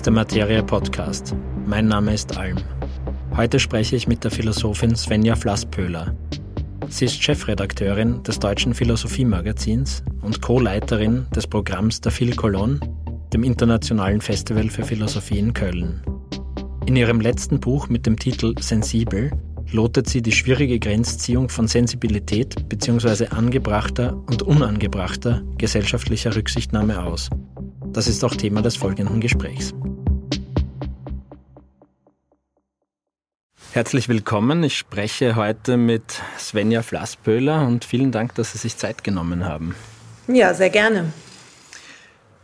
ist der Materia Podcast. Mein Name ist Alm. Heute spreche ich mit der Philosophin Svenja Flasspöhler. Sie ist Chefredakteurin des Deutschen Philosophiemagazins und Co-Leiterin des Programms der Phil Cologne, dem Internationalen Festival für Philosophie in Köln. In ihrem letzten Buch mit dem Titel Sensibel lotet sie die schwierige Grenzziehung von Sensibilität bzw. angebrachter und unangebrachter gesellschaftlicher Rücksichtnahme aus. Das ist auch Thema des folgenden Gesprächs. Herzlich willkommen. Ich spreche heute mit Svenja Flasspöhler und vielen Dank, dass Sie sich Zeit genommen haben. Ja, sehr gerne.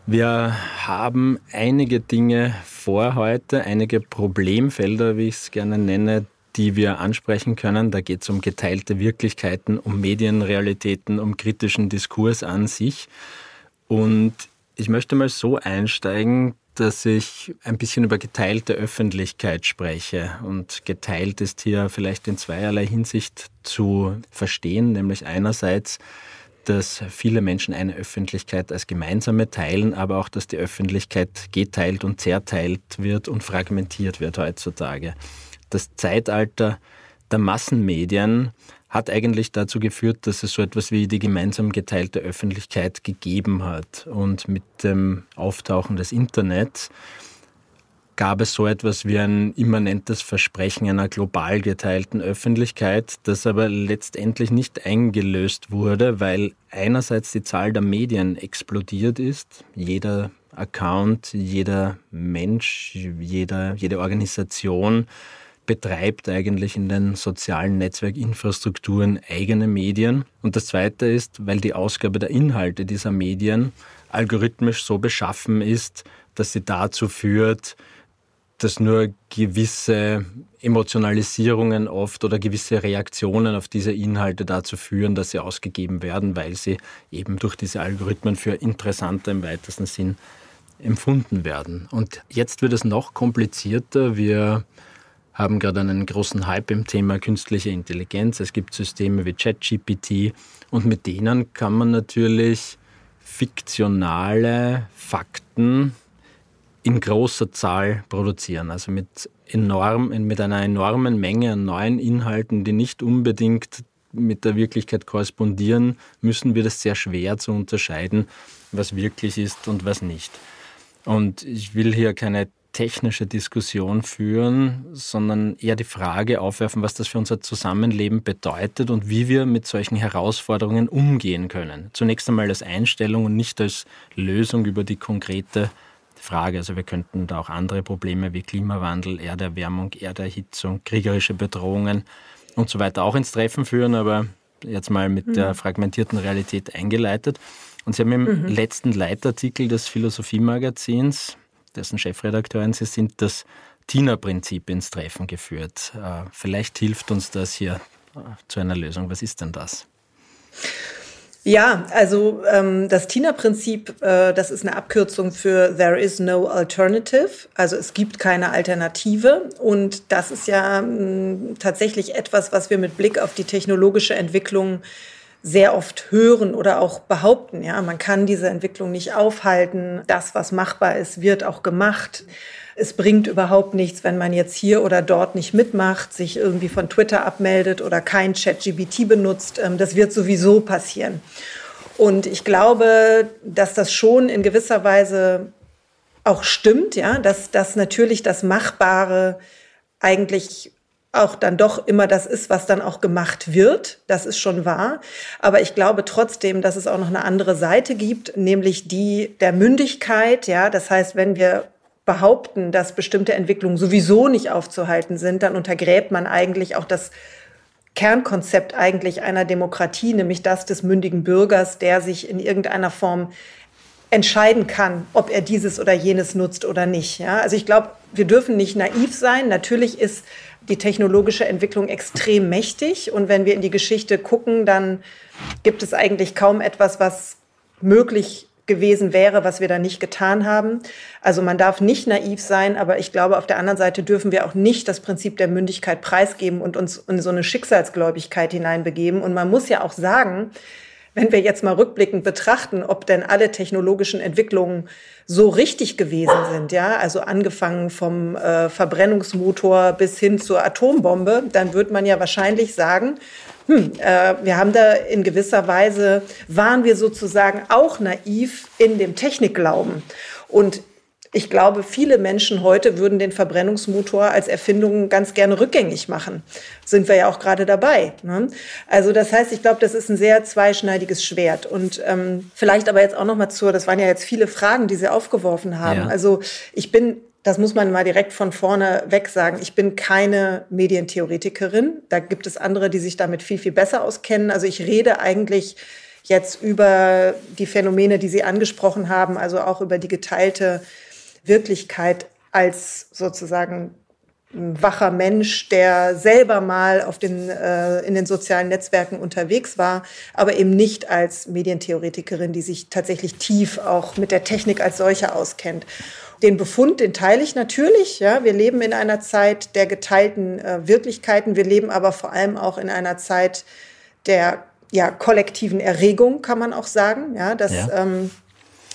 Wir haben einige Dinge vor heute, einige Problemfelder, wie ich es gerne nenne, die wir ansprechen können. Da geht es um geteilte Wirklichkeiten, um Medienrealitäten, um kritischen Diskurs an sich. Und ich möchte mal so einsteigen, dass ich ein bisschen über geteilte Öffentlichkeit spreche. Und geteilt ist hier vielleicht in zweierlei Hinsicht zu verstehen, nämlich einerseits, dass viele Menschen eine Öffentlichkeit als gemeinsame teilen, aber auch, dass die Öffentlichkeit geteilt und zerteilt wird und fragmentiert wird heutzutage. Das Zeitalter der Massenmedien hat eigentlich dazu geführt, dass es so etwas wie die gemeinsam geteilte Öffentlichkeit gegeben hat. Und mit dem Auftauchen des Internets gab es so etwas wie ein immanentes Versprechen einer global geteilten Öffentlichkeit, das aber letztendlich nicht eingelöst wurde, weil einerseits die Zahl der Medien explodiert ist. Jeder Account, jeder Mensch, jeder, jede Organisation betreibt eigentlich in den sozialen Netzwerkinfrastrukturen eigene Medien. Und das Zweite ist, weil die Ausgabe der Inhalte dieser Medien algorithmisch so beschaffen ist, dass sie dazu führt, dass nur gewisse Emotionalisierungen oft oder gewisse Reaktionen auf diese Inhalte dazu führen, dass sie ausgegeben werden, weil sie eben durch diese Algorithmen für interessanter im weitesten Sinn empfunden werden. Und jetzt wird es noch komplizierter. Wir haben gerade einen großen Hype im Thema künstliche Intelligenz. Es gibt Systeme wie ChatGPT und mit denen kann man natürlich fiktionale Fakten in großer Zahl produzieren. Also mit, enorm, mit einer enormen Menge an neuen Inhalten, die nicht unbedingt mit der Wirklichkeit korrespondieren, müssen wir das sehr schwer zu unterscheiden, was wirklich ist und was nicht. Und ich will hier keine technische Diskussion führen, sondern eher die Frage aufwerfen, was das für unser Zusammenleben bedeutet und wie wir mit solchen Herausforderungen umgehen können. Zunächst einmal als Einstellung und nicht als Lösung über die konkrete Frage. Also wir könnten da auch andere Probleme wie Klimawandel, Erderwärmung, Erderhitzung, kriegerische Bedrohungen und so weiter auch ins Treffen führen, aber jetzt mal mit mhm. der fragmentierten Realität eingeleitet. Und Sie haben im mhm. letzten Leitartikel des Philosophiemagazins dessen Chefredakteurin Sie sind, das TINA-Prinzip ins Treffen geführt. Äh, vielleicht hilft uns das hier äh, zu einer Lösung. Was ist denn das? Ja, also ähm, das TINA-Prinzip, äh, das ist eine Abkürzung für There is no alternative. Also es gibt keine Alternative. Und das ist ja mh, tatsächlich etwas, was wir mit Blick auf die technologische Entwicklung sehr oft hören oder auch behaupten. Ja, man kann diese Entwicklung nicht aufhalten. Das, was machbar ist, wird auch gemacht. Es bringt überhaupt nichts, wenn man jetzt hier oder dort nicht mitmacht, sich irgendwie von Twitter abmeldet oder kein ChatGBT benutzt. Ähm, das wird sowieso passieren. Und ich glaube, dass das schon in gewisser Weise auch stimmt, ja, dass, dass natürlich das Machbare eigentlich auch dann doch immer das ist, was dann auch gemacht wird. Das ist schon wahr. Aber ich glaube trotzdem, dass es auch noch eine andere Seite gibt, nämlich die der Mündigkeit. Ja, das heißt, wenn wir behaupten, dass bestimmte Entwicklungen sowieso nicht aufzuhalten sind, dann untergräbt man eigentlich auch das Kernkonzept eigentlich einer Demokratie, nämlich das des mündigen Bürgers, der sich in irgendeiner Form entscheiden kann, ob er dieses oder jenes nutzt oder nicht. Ja, also ich glaube, wir dürfen nicht naiv sein. Natürlich ist die technologische Entwicklung extrem mächtig. Und wenn wir in die Geschichte gucken, dann gibt es eigentlich kaum etwas, was möglich gewesen wäre, was wir da nicht getan haben. Also man darf nicht naiv sein, aber ich glaube, auf der anderen Seite dürfen wir auch nicht das Prinzip der Mündigkeit preisgeben und uns in so eine Schicksalsgläubigkeit hineinbegeben. Und man muss ja auch sagen, wenn wir jetzt mal rückblickend betrachten, ob denn alle technologischen Entwicklungen so richtig gewesen sind, ja, also angefangen vom äh, Verbrennungsmotor bis hin zur Atombombe, dann wird man ja wahrscheinlich sagen, hm, äh, wir haben da in gewisser Weise, waren wir sozusagen auch naiv in dem Technikglauben. Und ich glaube, viele Menschen heute würden den Verbrennungsmotor als Erfindung ganz gerne rückgängig machen. Sind wir ja auch gerade dabei. Ne? Also das heißt, ich glaube, das ist ein sehr zweischneidiges Schwert. Und ähm, vielleicht aber jetzt auch noch mal zur, das waren ja jetzt viele Fragen, die Sie aufgeworfen haben. Ja. Also ich bin das muss man mal direkt von vorne weg sagen. Ich bin keine Medientheoretikerin. Da gibt es andere, die sich damit viel, viel besser auskennen. Also ich rede eigentlich jetzt über die Phänomene, die Sie angesprochen haben, also auch über die geteilte Wirklichkeit als sozusagen ein wacher Mensch, der selber mal auf den, äh, in den sozialen Netzwerken unterwegs war, aber eben nicht als Medientheoretikerin, die sich tatsächlich tief auch mit der Technik als solche auskennt. Den Befund, den teile ich natürlich. Ja, wir leben in einer Zeit der geteilten äh, Wirklichkeiten. Wir leben aber vor allem auch in einer Zeit der ja, kollektiven Erregung, kann man auch sagen. Ja, dass, ja. Ähm,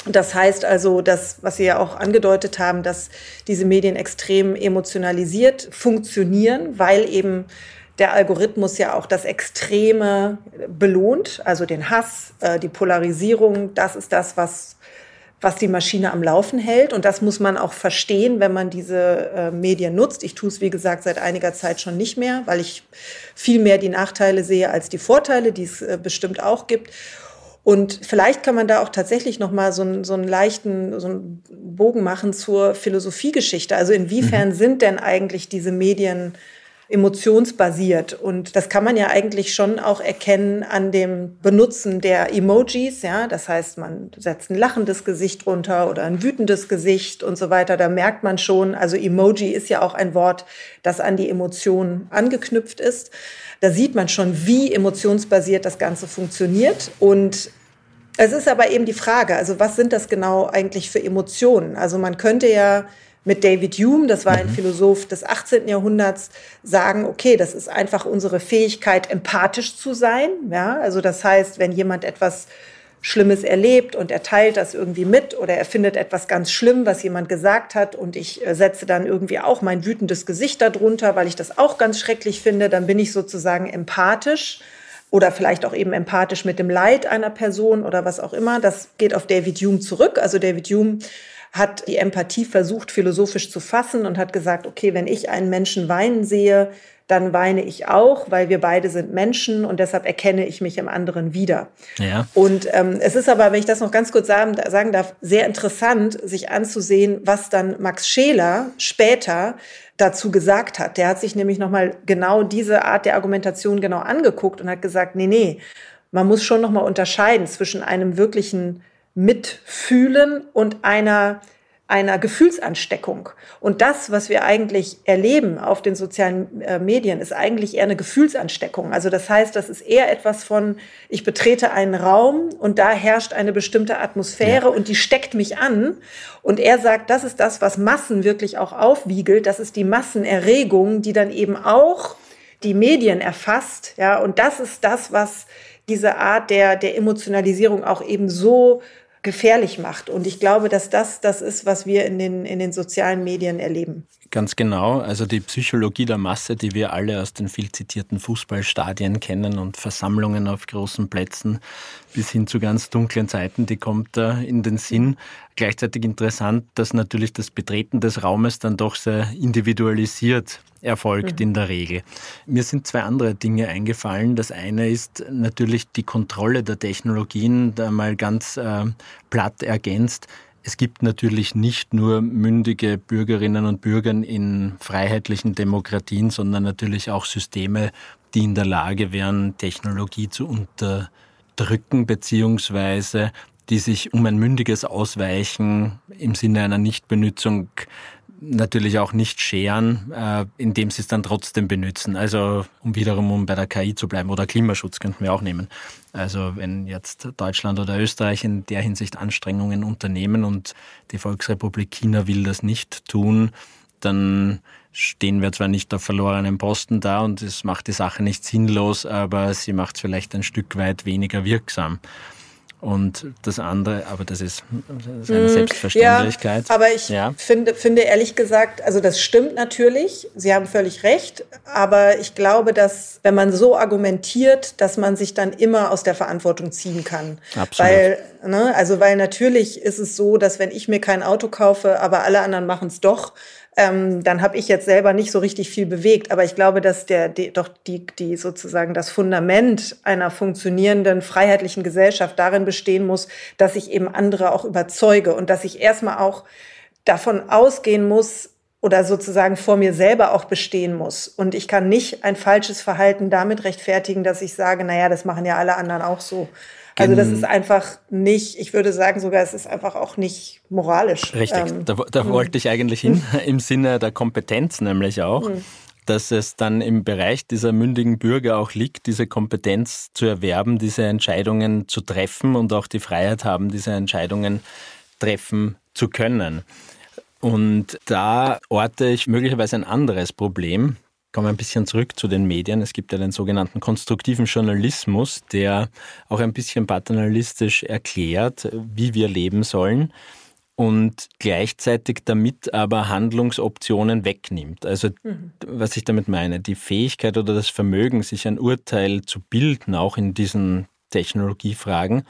das heißt also, dass, was Sie ja auch angedeutet haben, dass diese Medien extrem emotionalisiert funktionieren, weil eben der Algorithmus ja auch das Extreme belohnt, also den Hass, äh, die Polarisierung. Das ist das, was was die Maschine am Laufen hält. Und das muss man auch verstehen, wenn man diese äh, Medien nutzt. Ich tue es, wie gesagt, seit einiger Zeit schon nicht mehr, weil ich viel mehr die Nachteile sehe als die Vorteile, die es äh, bestimmt auch gibt. Und vielleicht kann man da auch tatsächlich noch mal so einen, so einen leichten so einen Bogen machen zur Philosophiegeschichte. Also inwiefern mhm. sind denn eigentlich diese Medien emotionsbasiert. Und das kann man ja eigentlich schon auch erkennen an dem Benutzen der Emojis. Ja, das heißt, man setzt ein lachendes Gesicht runter oder ein wütendes Gesicht und so weiter. Da merkt man schon, also Emoji ist ja auch ein Wort, das an die Emotionen angeknüpft ist. Da sieht man schon, wie emotionsbasiert das Ganze funktioniert. Und es ist aber eben die Frage, also was sind das genau eigentlich für Emotionen? Also man könnte ja mit David Hume, das war ein mhm. Philosoph des 18. Jahrhunderts, sagen, okay, das ist einfach unsere Fähigkeit, empathisch zu sein. Ja, also das heißt, wenn jemand etwas Schlimmes erlebt und er teilt das irgendwie mit oder er findet etwas ganz schlimm, was jemand gesagt hat und ich äh, setze dann irgendwie auch mein wütendes Gesicht darunter, weil ich das auch ganz schrecklich finde, dann bin ich sozusagen empathisch oder vielleicht auch eben empathisch mit dem Leid einer Person oder was auch immer. Das geht auf David Hume zurück. Also David Hume hat die Empathie versucht, philosophisch zu fassen und hat gesagt, okay, wenn ich einen Menschen weinen sehe, dann weine ich auch, weil wir beide sind Menschen und deshalb erkenne ich mich im anderen wieder. Ja. Und ähm, es ist aber, wenn ich das noch ganz kurz sagen, sagen darf, sehr interessant, sich anzusehen, was dann Max Scheler später dazu gesagt hat. Der hat sich nämlich nochmal genau diese Art der Argumentation genau angeguckt und hat gesagt, nee, nee, man muss schon nochmal unterscheiden zwischen einem wirklichen Mitfühlen und einer einer Gefühlsansteckung. Und das, was wir eigentlich erleben auf den sozialen äh, Medien, ist eigentlich eher eine Gefühlsansteckung. Also das heißt, das ist eher etwas von, ich betrete einen Raum und da herrscht eine bestimmte Atmosphäre ja. und die steckt mich an. Und er sagt, das ist das, was Massen wirklich auch aufwiegelt. Das ist die Massenerregung, die dann eben auch die Medien erfasst. Ja, und das ist das, was diese Art der, der Emotionalisierung auch eben so gefährlich macht. Und ich glaube, dass das das ist, was wir in den, in den sozialen Medien erleben. Ganz genau. Also die Psychologie der Masse, die wir alle aus den viel zitierten Fußballstadien kennen und Versammlungen auf großen Plätzen bis hin zu ganz dunklen Zeiten, die kommt da in den Sinn. Gleichzeitig interessant, dass natürlich das Betreten des Raumes dann doch sehr individualisiert erfolgt mhm. in der Regel. Mir sind zwei andere Dinge eingefallen. Das eine ist natürlich die Kontrolle der Technologien, da mal ganz äh, platt ergänzt. Es gibt natürlich nicht nur mündige Bürgerinnen und Bürger in freiheitlichen Demokratien, sondern natürlich auch Systeme, die in der Lage wären, Technologie zu unterdrücken, beziehungsweise die sich um ein mündiges Ausweichen im Sinne einer Nichtbenützung natürlich auch nicht scheren, äh, indem sie es dann trotzdem benutzen. Also um wiederum um bei der KI zu bleiben oder Klimaschutz könnten wir auch nehmen. Also wenn jetzt Deutschland oder Österreich in der Hinsicht Anstrengungen unternehmen und die Volksrepublik China will das nicht tun, dann stehen wir zwar nicht auf verlorenen Posten da und es macht die Sache nicht sinnlos, aber sie macht es vielleicht ein Stück weit weniger wirksam. Und das andere, aber das ist, das ist eine hm, Selbstverständlichkeit. Ja, aber ich ja. finde, finde ehrlich gesagt, also das stimmt natürlich, Sie haben völlig recht, aber ich glaube, dass wenn man so argumentiert, dass man sich dann immer aus der Verantwortung ziehen kann. Absolut. Weil, ne, also weil natürlich ist es so, dass wenn ich mir kein Auto kaufe, aber alle anderen machen es doch, ähm, dann habe ich jetzt selber nicht so richtig viel bewegt. Aber ich glaube, dass der, die, doch die, die sozusagen das Fundament einer funktionierenden freiheitlichen Gesellschaft darin bestehen muss, dass ich eben andere auch überzeuge und dass ich erstmal auch davon ausgehen muss, oder sozusagen vor mir selber auch bestehen muss. Und ich kann nicht ein falsches Verhalten damit rechtfertigen, dass ich sage, naja, das machen ja alle anderen auch so. Also das ist einfach nicht, ich würde sagen sogar, es ist einfach auch nicht moralisch. Richtig, ähm, da, da wollte ich eigentlich hin, im Sinne der Kompetenz nämlich auch. Mh dass es dann im Bereich dieser mündigen Bürger auch liegt, diese Kompetenz zu erwerben, diese Entscheidungen zu treffen und auch die Freiheit haben, diese Entscheidungen treffen zu können. Und da orte ich möglicherweise ein anderes Problem, komme ein bisschen zurück zu den Medien. Es gibt ja den sogenannten konstruktiven Journalismus, der auch ein bisschen paternalistisch erklärt, wie wir leben sollen und gleichzeitig damit aber Handlungsoptionen wegnimmt. Also mhm. was ich damit meine, die Fähigkeit oder das Vermögen, sich ein Urteil zu bilden, auch in diesen Technologiefragen,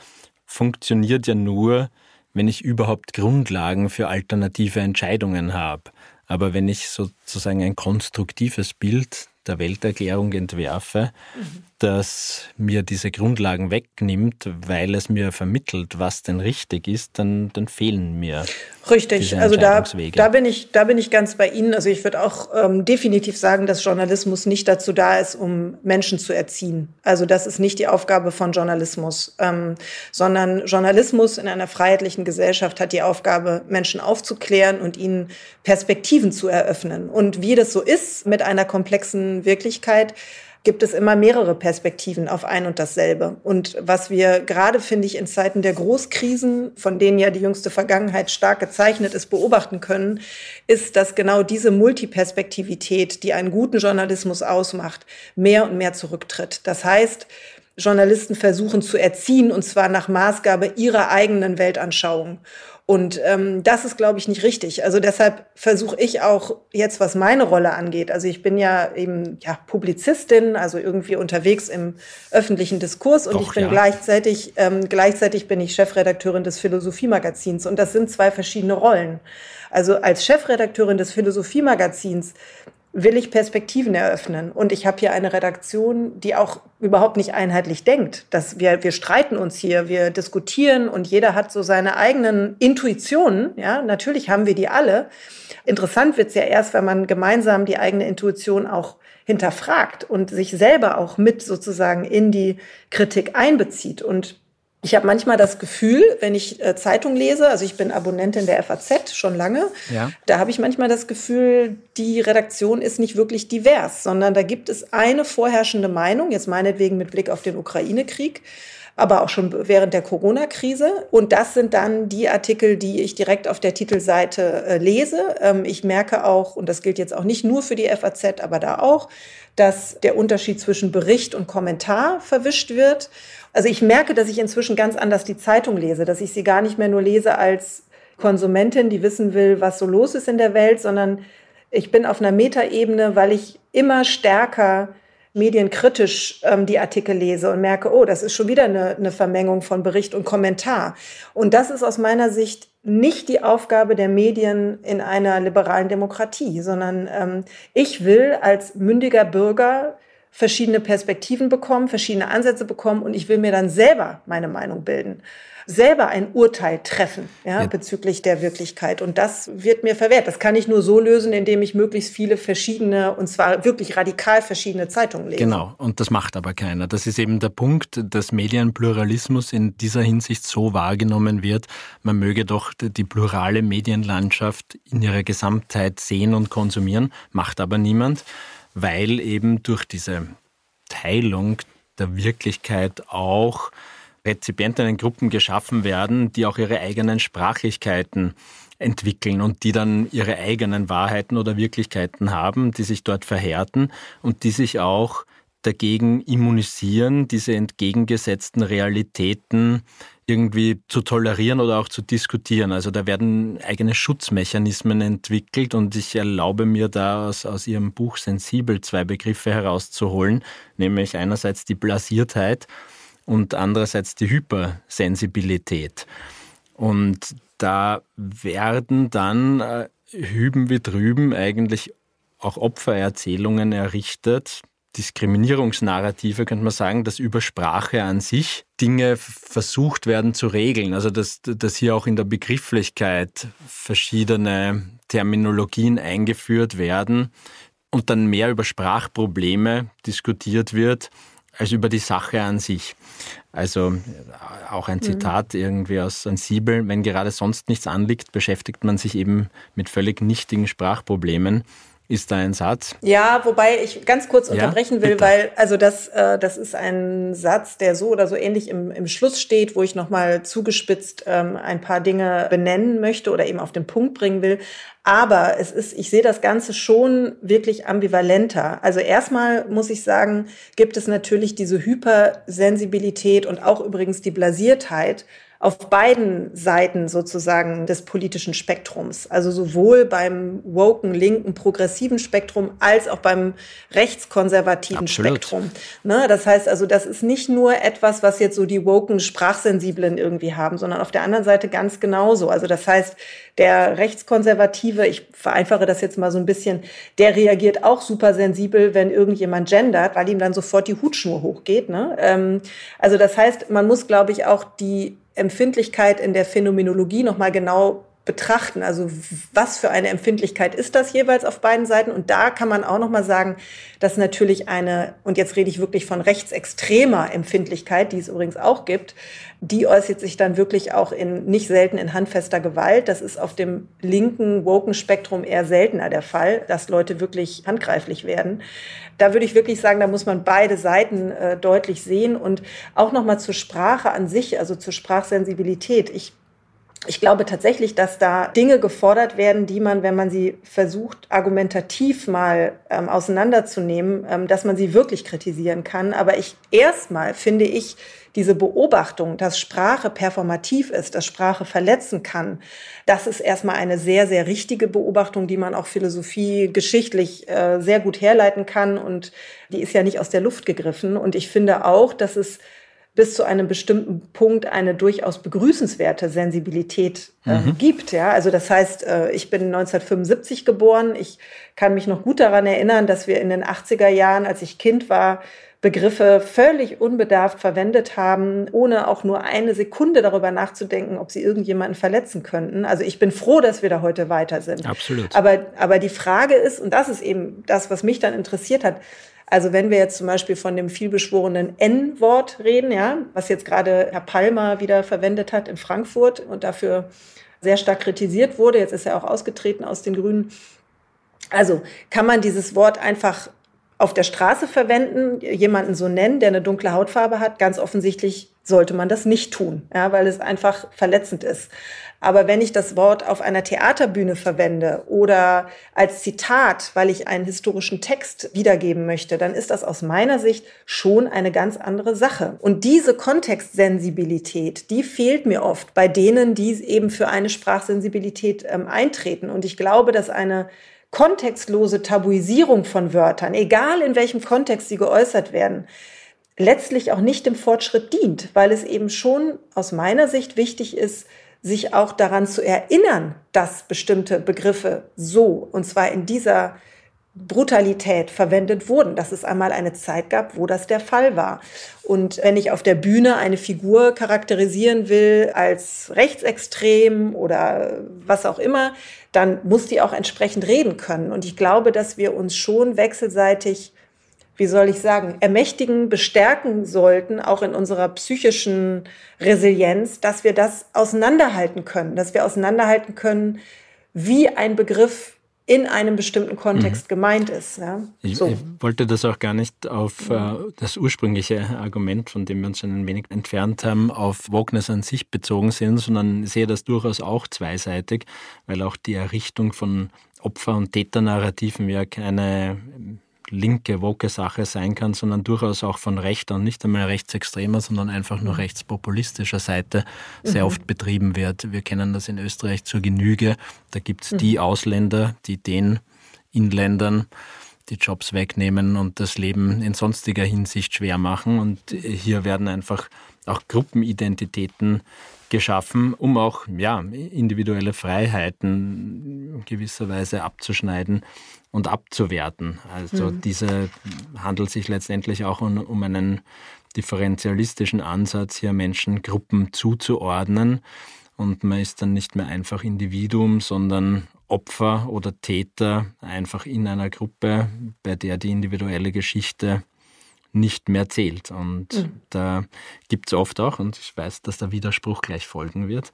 funktioniert ja nur, wenn ich überhaupt Grundlagen für alternative Entscheidungen habe. Aber wenn ich sozusagen ein konstruktives Bild der Welterklärung entwerfe, mhm das mir diese Grundlagen wegnimmt, weil es mir vermittelt, was denn richtig ist, dann, dann fehlen mir. Richtig, also da, da, bin ich, da bin ich ganz bei Ihnen. Also ich würde auch ähm, definitiv sagen, dass Journalismus nicht dazu da ist, um Menschen zu erziehen. Also das ist nicht die Aufgabe von Journalismus, ähm, sondern Journalismus in einer freiheitlichen Gesellschaft hat die Aufgabe, Menschen aufzuklären und ihnen Perspektiven zu eröffnen. Und wie das so ist mit einer komplexen Wirklichkeit, gibt es immer mehrere Perspektiven auf ein und dasselbe. Und was wir gerade, finde ich, in Zeiten der Großkrisen, von denen ja die jüngste Vergangenheit stark gezeichnet ist, beobachten können, ist, dass genau diese Multiperspektivität, die einen guten Journalismus ausmacht, mehr und mehr zurücktritt. Das heißt, Journalisten versuchen zu erziehen, und zwar nach Maßgabe ihrer eigenen Weltanschauung. Und ähm, das ist, glaube ich, nicht richtig. Also deshalb versuche ich auch jetzt, was meine Rolle angeht. Also ich bin ja eben ja, Publizistin, also irgendwie unterwegs im öffentlichen Diskurs und Doch, ich bin ja. gleichzeitig, ähm, gleichzeitig bin ich Chefredakteurin des Philosophiemagazins und das sind zwei verschiedene Rollen. Also als Chefredakteurin des Philosophiemagazins will ich Perspektiven eröffnen. Und ich habe hier eine Redaktion, die auch überhaupt nicht einheitlich denkt. Dass wir, wir streiten uns hier, wir diskutieren und jeder hat so seine eigenen Intuitionen. Ja, natürlich haben wir die alle. Interessant wird's ja erst, wenn man gemeinsam die eigene Intuition auch hinterfragt und sich selber auch mit sozusagen in die Kritik einbezieht. Und ich habe manchmal das Gefühl, wenn ich äh, Zeitung lese, also ich bin Abonnentin der FAZ schon lange, ja. da habe ich manchmal das Gefühl, die Redaktion ist nicht wirklich divers, sondern da gibt es eine vorherrschende Meinung, jetzt meinetwegen mit Blick auf den Ukraine-Krieg, aber auch schon während der Corona-Krise. Und das sind dann die Artikel, die ich direkt auf der Titelseite äh, lese. Ähm, ich merke auch, und das gilt jetzt auch nicht nur für die FAZ, aber da auch, dass der Unterschied zwischen Bericht und Kommentar verwischt wird. Also ich merke, dass ich inzwischen ganz anders die Zeitung lese, dass ich sie gar nicht mehr nur lese als Konsumentin, die wissen will, was so los ist in der Welt, sondern ich bin auf einer Metaebene, weil ich immer stärker medienkritisch ähm, die Artikel lese und merke, oh, das ist schon wieder eine, eine Vermengung von Bericht und Kommentar. Und das ist aus meiner Sicht nicht die Aufgabe der Medien in einer liberalen Demokratie, sondern ähm, ich will als mündiger Bürger verschiedene Perspektiven bekommen, verschiedene Ansätze bekommen und ich will mir dann selber meine Meinung bilden, selber ein Urteil treffen ja, ja. bezüglich der Wirklichkeit. Und das wird mir verwehrt. Das kann ich nur so lösen, indem ich möglichst viele verschiedene, und zwar wirklich radikal verschiedene Zeitungen lese. Genau, und das macht aber keiner. Das ist eben der Punkt, dass Medienpluralismus in dieser Hinsicht so wahrgenommen wird. Man möge doch die plurale Medienlandschaft in ihrer Gesamtheit sehen und konsumieren, macht aber niemand weil eben durch diese Teilung der Wirklichkeit auch Rezipientinnengruppen geschaffen werden, die auch ihre eigenen Sprachlichkeiten entwickeln und die dann ihre eigenen Wahrheiten oder Wirklichkeiten haben, die sich dort verhärten und die sich auch dagegen immunisieren, diese entgegengesetzten Realitäten irgendwie zu tolerieren oder auch zu diskutieren. Also da werden eigene Schutzmechanismen entwickelt und ich erlaube mir da aus, aus Ihrem Buch Sensibel zwei Begriffe herauszuholen, nämlich einerseits die Blasiertheit und andererseits die Hypersensibilität. Und da werden dann äh, hüben wie drüben eigentlich auch Opfererzählungen errichtet, Diskriminierungsnarrative, könnte man sagen, dass über Sprache an sich Dinge versucht werden zu regeln. Also dass, dass hier auch in der Begrifflichkeit verschiedene Terminologien eingeführt werden und dann mehr über Sprachprobleme diskutiert wird als über die Sache an sich. Also auch ein mhm. Zitat mhm. irgendwie aus Sensibel, wenn gerade sonst nichts anliegt, beschäftigt man sich eben mit völlig nichtigen Sprachproblemen ist da ein Satz. Ja, wobei ich ganz kurz unterbrechen ja, will, weil also das, äh, das ist ein Satz, der so oder so ähnlich im, im Schluss steht, wo ich nochmal zugespitzt ähm, ein paar Dinge benennen möchte oder eben auf den Punkt bringen will. Aber es ist, ich sehe das Ganze schon wirklich ambivalenter. Also erstmal muss ich sagen, gibt es natürlich diese Hypersensibilität und auch übrigens die Blasiertheit auf beiden Seiten sozusagen des politischen Spektrums. Also sowohl beim woken, linken, progressiven Spektrum als auch beim rechtskonservativen Absolut. Spektrum. Ne? Das heißt also, das ist nicht nur etwas, was jetzt so die woken Sprachsensiblen irgendwie haben, sondern auf der anderen Seite ganz genauso. Also das heißt, der Rechtskonservative, ich vereinfache das jetzt mal so ein bisschen, der reagiert auch super sensibel, wenn irgendjemand gendert, weil ihm dann sofort die Hutschnur hochgeht. Ne? Ähm, also das heißt, man muss, glaube ich, auch die Empfindlichkeit in der Phänomenologie nochmal genau betrachten. Also was für eine Empfindlichkeit ist das jeweils auf beiden Seiten? Und da kann man auch nochmal sagen, dass natürlich eine, und jetzt rede ich wirklich von rechtsextremer Empfindlichkeit, die es übrigens auch gibt, die äußert sich dann wirklich auch in nicht selten in handfester Gewalt. Das ist auf dem linken woken Spektrum eher seltener der Fall, dass Leute wirklich handgreiflich werden. Da würde ich wirklich sagen, da muss man beide Seiten äh, deutlich sehen und auch noch mal zur Sprache an sich, also zur Sprachsensibilität. Ich ich glaube tatsächlich, dass da Dinge gefordert werden, die man, wenn man sie versucht, argumentativ mal ähm, auseinanderzunehmen, ähm, dass man sie wirklich kritisieren kann. Aber ich erstmal finde ich diese Beobachtung, dass Sprache performativ ist, dass Sprache verletzen kann, das ist erstmal eine sehr, sehr richtige Beobachtung, die man auch Philosophie geschichtlich äh, sehr gut herleiten kann. Und die ist ja nicht aus der Luft gegriffen. Und ich finde auch, dass es bis zu einem bestimmten Punkt eine durchaus begrüßenswerte Sensibilität äh, mhm. gibt. Ja, also das heißt, äh, ich bin 1975 geboren. Ich kann mich noch gut daran erinnern, dass wir in den 80er Jahren, als ich Kind war, Begriffe völlig unbedarft verwendet haben, ohne auch nur eine Sekunde darüber nachzudenken, ob sie irgendjemanden verletzen könnten. Also ich bin froh, dass wir da heute weiter sind. Absolut. Aber, aber die Frage ist, und das ist eben das, was mich dann interessiert hat, also wenn wir jetzt zum Beispiel von dem vielbeschworenen N-Wort reden, ja, was jetzt gerade Herr Palmer wieder verwendet hat in Frankfurt und dafür sehr stark kritisiert wurde, jetzt ist er auch ausgetreten aus den Grünen. Also kann man dieses Wort einfach auf der Straße verwenden, jemanden so nennen, der eine dunkle Hautfarbe hat? Ganz offensichtlich sollte man das nicht tun, ja, weil es einfach verletzend ist. Aber wenn ich das Wort auf einer Theaterbühne verwende oder als Zitat, weil ich einen historischen Text wiedergeben möchte, dann ist das aus meiner Sicht schon eine ganz andere Sache. Und diese Kontextsensibilität, die fehlt mir oft bei denen, die eben für eine Sprachsensibilität ähm, eintreten. Und ich glaube, dass eine kontextlose Tabuisierung von Wörtern, egal in welchem Kontext sie geäußert werden, letztlich auch nicht dem Fortschritt dient, weil es eben schon aus meiner Sicht wichtig ist, sich auch daran zu erinnern, dass bestimmte Begriffe so, und zwar in dieser Brutalität verwendet wurden, dass es einmal eine Zeit gab, wo das der Fall war. Und wenn ich auf der Bühne eine Figur charakterisieren will als rechtsextrem oder was auch immer, dann muss die auch entsprechend reden können. Und ich glaube, dass wir uns schon wechselseitig wie soll ich sagen, ermächtigen, bestärken sollten, auch in unserer psychischen Resilienz, dass wir das auseinanderhalten können, dass wir auseinanderhalten können, wie ein Begriff in einem bestimmten Kontext mhm. gemeint ist. Ja? So. Ich, ich, wollte das auch gar nicht auf äh, das ursprüngliche Argument, von dem wir uns schon ein wenig entfernt haben, auf Wokeness an sich bezogen sind, sondern sehe das durchaus auch zweiseitig, weil auch die Errichtung von Opfer- und Täternarrativen ja keine linke, woke Sache sein kann, sondern durchaus auch von rechter und nicht einmal rechtsextremer, sondern einfach nur rechtspopulistischer Seite sehr mhm. oft betrieben wird. Wir kennen das in Österreich zur Genüge. Da gibt es mhm. die Ausländer, die den Inländern die Jobs wegnehmen und das Leben in sonstiger Hinsicht schwer machen. Und hier werden einfach auch Gruppenidentitäten geschaffen, um auch ja, individuelle Freiheiten gewisserweise abzuschneiden und abzuwerten. Also mhm. diese handelt sich letztendlich auch um, um einen differenzialistischen Ansatz, hier Menschen Gruppen zuzuordnen. Und man ist dann nicht mehr einfach Individuum, sondern Opfer oder Täter einfach in einer Gruppe, bei der die individuelle Geschichte nicht mehr zählt. Und mhm. da gibt es oft auch, und ich weiß, dass der Widerspruch gleich folgen wird,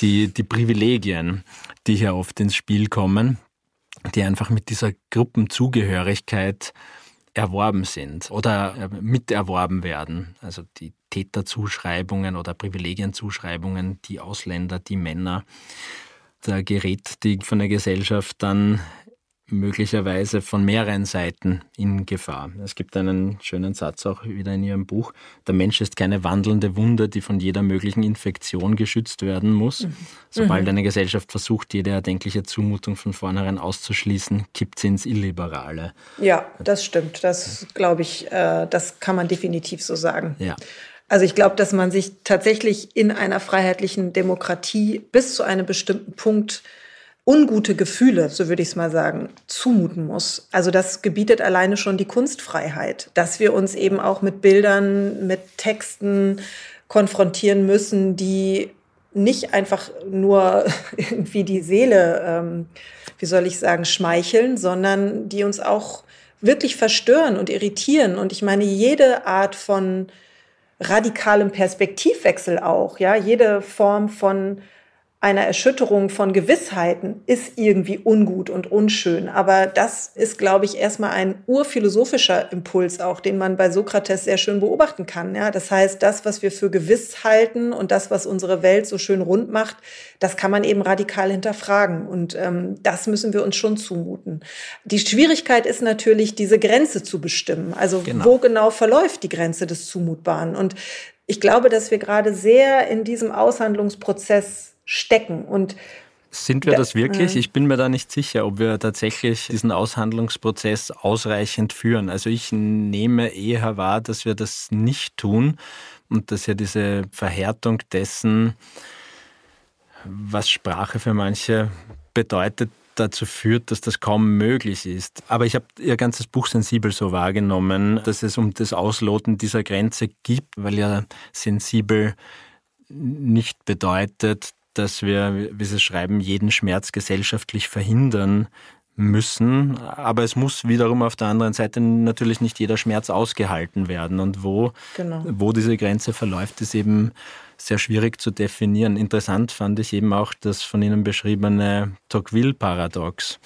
die, die Privilegien, die hier oft ins Spiel kommen, die einfach mit dieser Gruppenzugehörigkeit erworben sind oder äh, miterworben werden. Also die Täterzuschreibungen oder Privilegienzuschreibungen, die Ausländer, die Männer. Da gerät die von der Gesellschaft dann möglicherweise von mehreren Seiten in Gefahr. Es gibt einen schönen Satz auch wieder in Ihrem Buch. Der Mensch ist keine wandelnde Wunde, die von jeder möglichen Infektion geschützt werden muss. Mhm. Sobald mhm. eine Gesellschaft versucht, jede erdenkliche Zumutung von vornherein auszuschließen, kippt sie ins Illiberale. Ja, das stimmt. Das glaube ich, äh, das kann man definitiv so sagen. Ja. Also ich glaube, dass man sich tatsächlich in einer freiheitlichen Demokratie bis zu einem bestimmten Punkt ungute Gefühle, so würde ich es mal sagen, zumuten muss. Also das gebietet alleine schon die Kunstfreiheit, dass wir uns eben auch mit Bildern, mit Texten konfrontieren müssen, die nicht einfach nur irgendwie die Seele, ähm, wie soll ich sagen, schmeicheln, sondern die uns auch wirklich verstören und irritieren. Und ich meine, jede Art von radikalem Perspektivwechsel auch, ja, jede Form von einer Erschütterung von Gewissheiten ist irgendwie ungut und unschön. Aber das ist, glaube ich, erstmal ein urphilosophischer Impuls auch, den man bei Sokrates sehr schön beobachten kann. Ja, das heißt, das, was wir für gewiss halten und das, was unsere Welt so schön rund macht, das kann man eben radikal hinterfragen. Und ähm, das müssen wir uns schon zumuten. Die Schwierigkeit ist natürlich, diese Grenze zu bestimmen. Also genau. wo genau verläuft die Grenze des Zumutbaren? Und ich glaube, dass wir gerade sehr in diesem Aushandlungsprozess stecken. Und sind wir das wirklich? Ich bin mir da nicht sicher, ob wir tatsächlich diesen Aushandlungsprozess ausreichend führen. Also ich nehme eher wahr, dass wir das nicht tun und dass ja diese Verhärtung dessen, was Sprache für manche bedeutet, dazu führt, dass das kaum möglich ist. Aber ich habe Ihr ganzes Buch sensibel so wahrgenommen, dass es um das Ausloten dieser Grenze gibt, weil ja sensibel nicht bedeutet, dass wir, wie Sie schreiben, jeden Schmerz gesellschaftlich verhindern müssen. Aber es muss wiederum auf der anderen Seite natürlich nicht jeder Schmerz ausgehalten werden. Und wo, genau. wo diese Grenze verläuft, ist eben sehr schwierig zu definieren. Interessant fand ich eben auch das von Ihnen beschriebene Tocqueville-Paradox.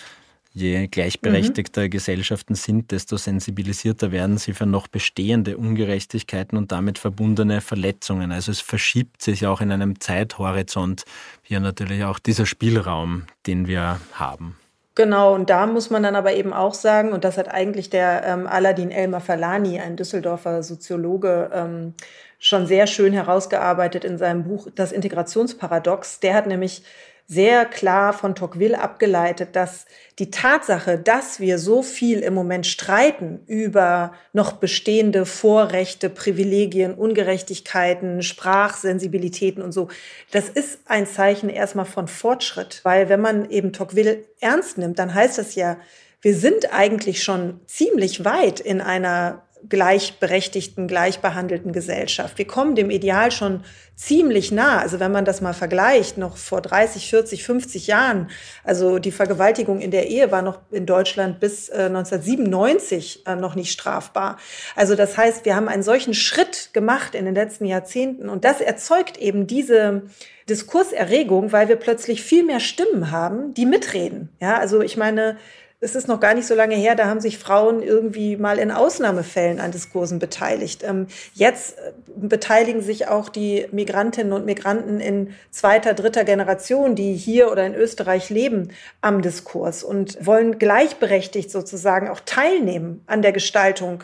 Je gleichberechtigter mhm. Gesellschaften sind, desto sensibilisierter werden sie für noch bestehende Ungerechtigkeiten und damit verbundene Verletzungen. Also es verschiebt sich auch in einem Zeithorizont hier natürlich auch dieser Spielraum, den wir haben. Genau, und da muss man dann aber eben auch sagen, und das hat eigentlich der ähm, Aladin Elmar Falani, ein Düsseldorfer Soziologe, ähm, schon sehr schön herausgearbeitet in seinem Buch Das Integrationsparadox. Der hat nämlich sehr klar von Tocqueville abgeleitet, dass die Tatsache, dass wir so viel im Moment streiten über noch bestehende Vorrechte, Privilegien, Ungerechtigkeiten, Sprachsensibilitäten und so, das ist ein Zeichen erstmal von Fortschritt. Weil wenn man eben Tocqueville ernst nimmt, dann heißt das ja, wir sind eigentlich schon ziemlich weit in einer gleichberechtigten, gleichbehandelten Gesellschaft. Wir kommen dem Ideal schon ziemlich nah. Also wenn man das mal vergleicht, noch vor 30, 40, 50 Jahren, also die Vergewaltigung in der Ehe war noch in Deutschland bis äh, 1997 äh, noch nicht strafbar. Also das heißt, wir haben einen solchen Schritt gemacht in den letzten Jahrzehnten und das erzeugt eben diese Diskurserregung, weil wir plötzlich viel mehr Stimmen haben, die mitreden. Ja, also ich meine, es ist noch gar nicht so lange her, da haben sich Frauen irgendwie mal in Ausnahmefällen an Diskursen beteiligt. Ähm, jetzt äh, beteiligen sich auch die Migrantinnen und Migranten in zweiter, dritter Generation, die hier oder in Österreich leben, am Diskurs und wollen gleichberechtigt sozusagen auch teilnehmen an der Gestaltung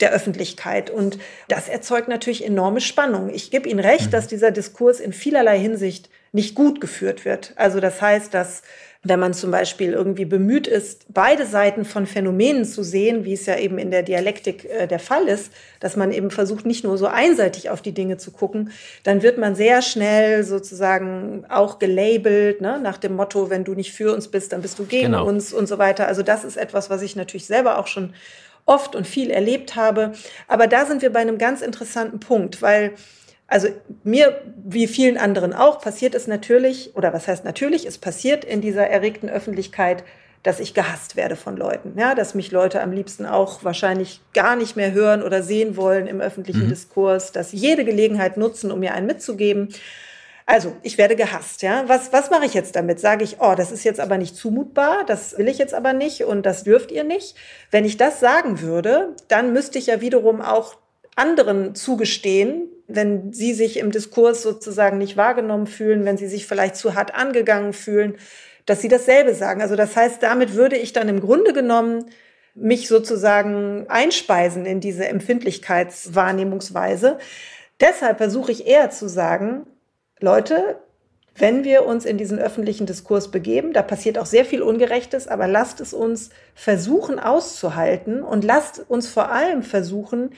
der Öffentlichkeit. Und das erzeugt natürlich enorme Spannung. Ich gebe Ihnen recht, mhm. dass dieser Diskurs in vielerlei Hinsicht nicht gut geführt wird. Also das heißt, dass wenn man zum Beispiel irgendwie bemüht ist, beide Seiten von Phänomenen zu sehen, wie es ja eben in der Dialektik äh, der Fall ist, dass man eben versucht, nicht nur so einseitig auf die Dinge zu gucken, dann wird man sehr schnell sozusagen auch gelabelt, ne, nach dem Motto, wenn du nicht für uns bist, dann bist du gegen genau. uns und so weiter. Also das ist etwas, was ich natürlich selber auch schon oft und viel erlebt habe. Aber da sind wir bei einem ganz interessanten Punkt, weil also mir, wie vielen anderen auch, passiert es natürlich, oder was heißt natürlich, es passiert in dieser erregten Öffentlichkeit, dass ich gehasst werde von Leuten. Ja, dass mich Leute am liebsten auch wahrscheinlich gar nicht mehr hören oder sehen wollen im öffentlichen mhm. Diskurs, dass sie jede Gelegenheit nutzen, um mir einen mitzugeben. Also, ich werde gehasst, ja. Was, was mache ich jetzt damit? Sage ich, oh, das ist jetzt aber nicht zumutbar, das will ich jetzt aber nicht und das dürft ihr nicht. Wenn ich das sagen würde, dann müsste ich ja wiederum auch anderen zugestehen, wenn sie sich im Diskurs sozusagen nicht wahrgenommen fühlen, wenn sie sich vielleicht zu hart angegangen fühlen, dass sie dasselbe sagen. Also das heißt, damit würde ich dann im Grunde genommen mich sozusagen einspeisen in diese Empfindlichkeitswahrnehmungsweise. Deshalb versuche ich eher zu sagen, Leute, wenn wir uns in diesen öffentlichen Diskurs begeben, da passiert auch sehr viel Ungerechtes, aber lasst es uns versuchen auszuhalten und lasst uns vor allem versuchen,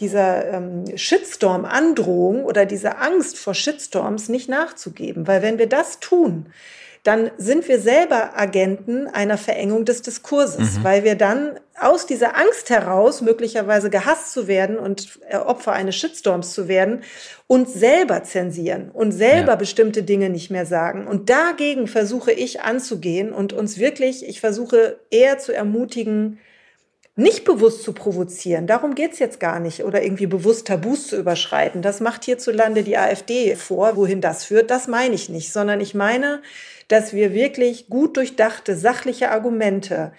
dieser ähm, Shitstorm-Androhung oder dieser Angst vor Shitstorms nicht nachzugeben. Weil wenn wir das tun, dann sind wir selber Agenten einer Verengung des Diskurses, mhm. weil wir dann aus dieser Angst heraus, möglicherweise gehasst zu werden und äh, Opfer eines Shitstorms zu werden, uns selber zensieren und selber ja. bestimmte Dinge nicht mehr sagen. Und dagegen versuche ich anzugehen und uns wirklich, ich versuche eher zu ermutigen, nicht bewusst zu provozieren. Darum geht's jetzt gar nicht. Oder irgendwie bewusst Tabus zu überschreiten. Das macht hierzulande die AfD vor. Wohin das führt, das meine ich nicht. Sondern ich meine, dass wir wirklich gut durchdachte, sachliche Argumente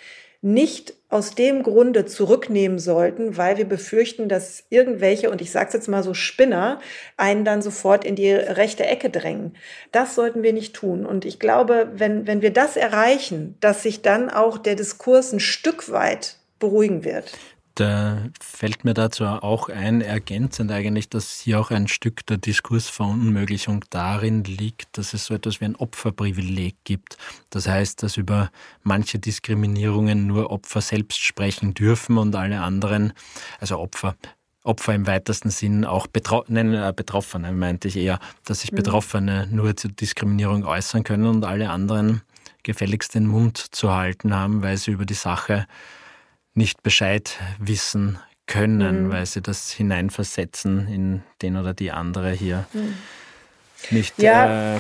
nicht aus dem Grunde zurücknehmen sollten, weil wir befürchten, dass irgendwelche, und ich sage es jetzt mal so, Spinner, einen dann sofort in die rechte Ecke drängen. Das sollten wir nicht tun. Und ich glaube, wenn, wenn wir das erreichen, dass sich dann auch der Diskurs ein Stück weit beruhigen wird. Da fällt mir dazu auch ein, ergänzend eigentlich, dass hier auch ein Stück der Diskursverunmöglichung darin liegt, dass es so etwas wie ein Opferprivileg gibt. Das heißt, dass über manche Diskriminierungen nur Opfer selbst sprechen dürfen und alle anderen, also Opfer, Opfer im weitesten Sinn auch Betro nein, äh, Betroffene, meinte ich eher, dass sich mhm. Betroffene nur zur Diskriminierung äußern können und alle anderen gefälligst den Mund zu halten haben, weil sie über die Sache nicht Bescheid wissen können, mhm. weil sie das hineinversetzen in den oder die andere hier mhm. nicht, ja. äh,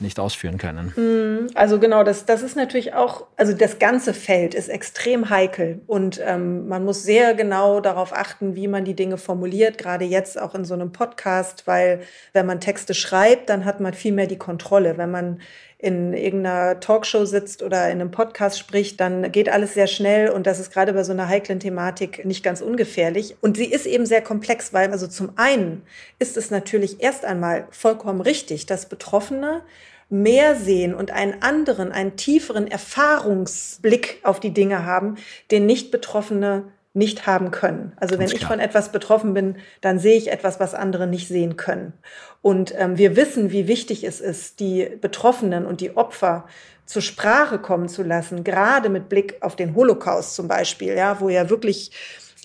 nicht ausführen können. Mhm. Also genau, das, das ist natürlich auch, also das ganze Feld ist extrem heikel und ähm, man muss sehr genau darauf achten, wie man die Dinge formuliert, gerade jetzt auch in so einem Podcast, weil wenn man Texte schreibt, dann hat man viel mehr die Kontrolle. Wenn man in irgendeiner Talkshow sitzt oder in einem Podcast spricht, dann geht alles sehr schnell und das ist gerade bei so einer heiklen Thematik nicht ganz ungefährlich. Und sie ist eben sehr komplex, weil also zum einen ist es natürlich erst einmal vollkommen richtig, dass Betroffene mehr sehen und einen anderen, einen tieferen Erfahrungsblick auf die Dinge haben, den nicht Betroffene nicht haben können. Also wenn ich von etwas betroffen bin, dann sehe ich etwas, was andere nicht sehen können. Und ähm, wir wissen, wie wichtig es ist, die Betroffenen und die Opfer zur Sprache kommen zu lassen, gerade mit Blick auf den Holocaust zum Beispiel, ja, wo ja wirklich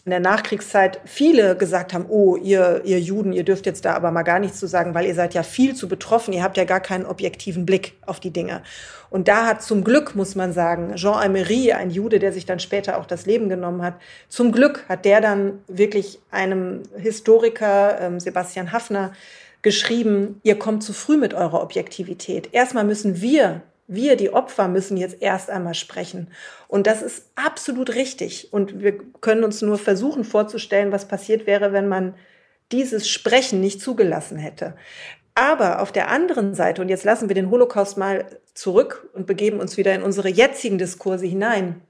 in der Nachkriegszeit viele gesagt haben, oh, ihr, ihr Juden, ihr dürft jetzt da aber mal gar nichts zu sagen, weil ihr seid ja viel zu betroffen, ihr habt ja gar keinen objektiven Blick auf die Dinge. Und da hat zum Glück, muss man sagen, Jean Amery, ein Jude, der sich dann später auch das Leben genommen hat, zum Glück hat der dann wirklich einem Historiker, ähm, Sebastian Hafner, geschrieben, ihr kommt zu früh mit eurer Objektivität. Erstmal müssen wir wir, die Opfer, müssen jetzt erst einmal sprechen. Und das ist absolut richtig. Und wir können uns nur versuchen vorzustellen, was passiert wäre, wenn man dieses Sprechen nicht zugelassen hätte. Aber auf der anderen Seite, und jetzt lassen wir den Holocaust mal zurück und begeben uns wieder in unsere jetzigen Diskurse hinein.